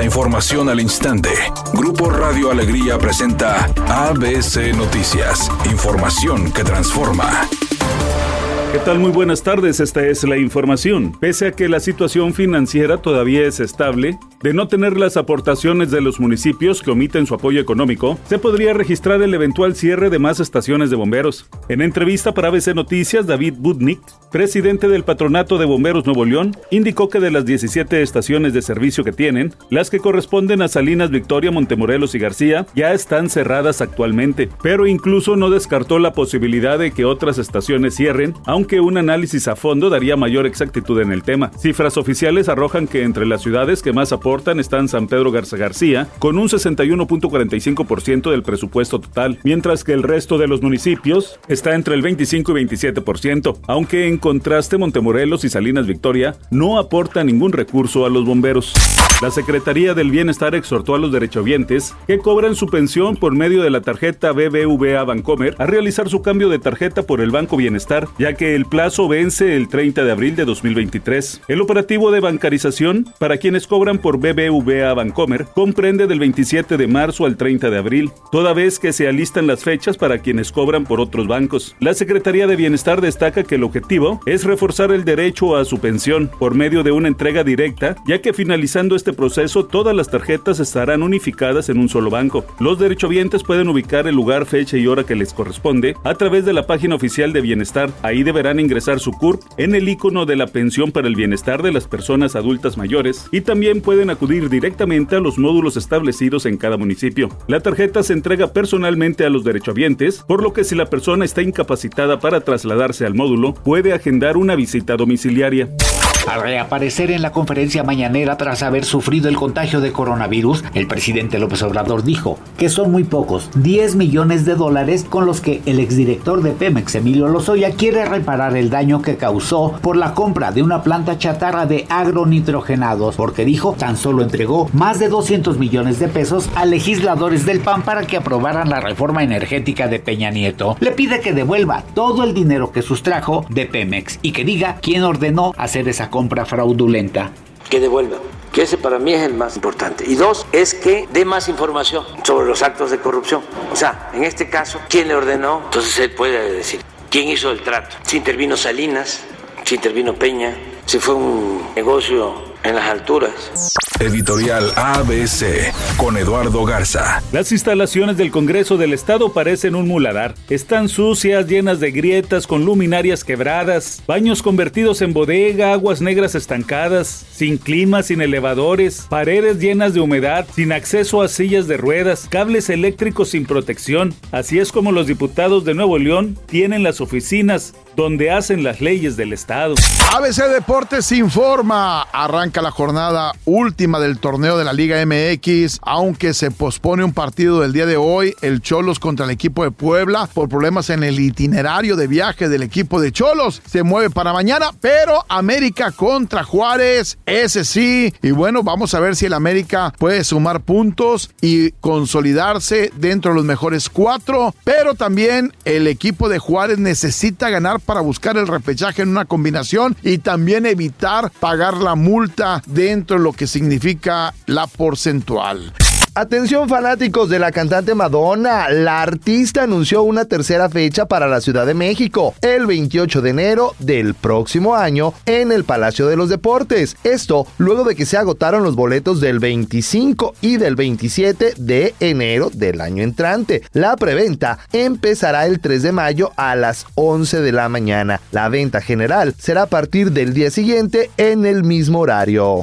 La información al instante. Grupo Radio Alegría presenta ABC Noticias. Información que transforma. ¿Qué tal? Muy buenas tardes, esta es la información. Pese a que la situación financiera todavía es estable, de no tener las aportaciones de los municipios que omiten su apoyo económico, se podría registrar el eventual cierre de más estaciones de bomberos. En entrevista para ABC Noticias, David Budnik, presidente del Patronato de Bomberos Nuevo León, indicó que de las 17 estaciones de servicio que tienen, las que corresponden a Salinas, Victoria, Montemorelos y García ya están cerradas actualmente, pero incluso no descartó la posibilidad de que otras estaciones cierren, aunque un análisis a fondo daría mayor exactitud en el tema. Cifras oficiales arrojan que entre las ciudades que más aportan están San Pedro Garza García, con un 61.45% del presupuesto total, mientras que el resto de los municipios está entre el 25 y 27%, aunque en contraste Montemorelos y Salinas Victoria no aportan ningún recurso a los bomberos. La Secretaría del Bienestar exhortó a los derechohabientes que cobran su pensión por medio de la tarjeta BBVA Bancomer a realizar su cambio de tarjeta por el Banco Bienestar, ya que el plazo vence el 30 de abril de 2023. El operativo de bancarización para quienes cobran por BBVA Bancomer comprende del 27 de marzo al 30 de abril, toda vez que se alistan las fechas para quienes cobran por otros bancos. La Secretaría de Bienestar destaca que el objetivo es reforzar el derecho a su pensión por medio de una entrega directa, ya que finalizando este proceso todas las tarjetas estarán unificadas en un solo banco. Los derechohabientes pueden ubicar el lugar, fecha y hora que les corresponde a través de la página oficial de Bienestar. Ahí deberán ingresar su CURP en el icono de la pensión para el bienestar de las personas adultas mayores y también pueden acudir directamente a los módulos establecidos en cada municipio. La tarjeta se entrega personalmente a los derechohabientes, por lo que si la persona está incapacitada para trasladarse al módulo, puede agendar una visita domiciliaria. Al reaparecer en la conferencia mañanera tras haber sufrido el contagio de coronavirus, el presidente López Obrador dijo que son muy pocos, 10 millones de dólares con los que el exdirector de Pemex, Emilio Lozoya, quiere reparar el daño que causó por la compra de una planta chatarra de agronitrogenados, porque dijo tan solo entregó más de 200 millones de pesos a legisladores del PAN para que aprobaran la reforma energética de Peña Nieto. Le pide que devuelva todo el dinero que sustrajo de Pemex y que diga quién ordenó hacer esa compra fraudulenta. Que devuelva que ese para mí es el más importante. Y dos, es que dé más información sobre los actos de corrupción. O sea, en este caso, ¿quién le ordenó? Entonces él puede decir, ¿quién hizo el trato? Si intervino Salinas, si intervino Peña, si fue un negocio en las alturas. Editorial ABC con Eduardo Garza. Las instalaciones del Congreso del Estado parecen un muladar. Están sucias, llenas de grietas, con luminarias quebradas, baños convertidos en bodega, aguas negras estancadas, sin clima, sin elevadores, paredes llenas de humedad, sin acceso a sillas de ruedas, cables eléctricos sin protección. Así es como los diputados de Nuevo León tienen las oficinas donde hacen las leyes del Estado. ABC Deportes informa. Arranca la jornada última del torneo de la Liga MX, aunque se pospone un partido del día de hoy, el Cholos contra el equipo de Puebla, por problemas en el itinerario de viaje del equipo de Cholos. Se mueve para mañana, pero América contra Juárez, ese sí. Y bueno, vamos a ver si el América puede sumar puntos y consolidarse dentro de los mejores cuatro, pero también el equipo de Juárez necesita ganar para buscar el repechaje en una combinación y también evitar pagar la multa dentro de lo que significa la porcentual. Atención fanáticos de la cantante Madonna, la artista anunció una tercera fecha para la Ciudad de México, el 28 de enero del próximo año en el Palacio de los Deportes. Esto luego de que se agotaron los boletos del 25 y del 27 de enero del año entrante. La preventa empezará el 3 de mayo a las 11 de la mañana. La venta general será a partir del día siguiente en el mismo horario.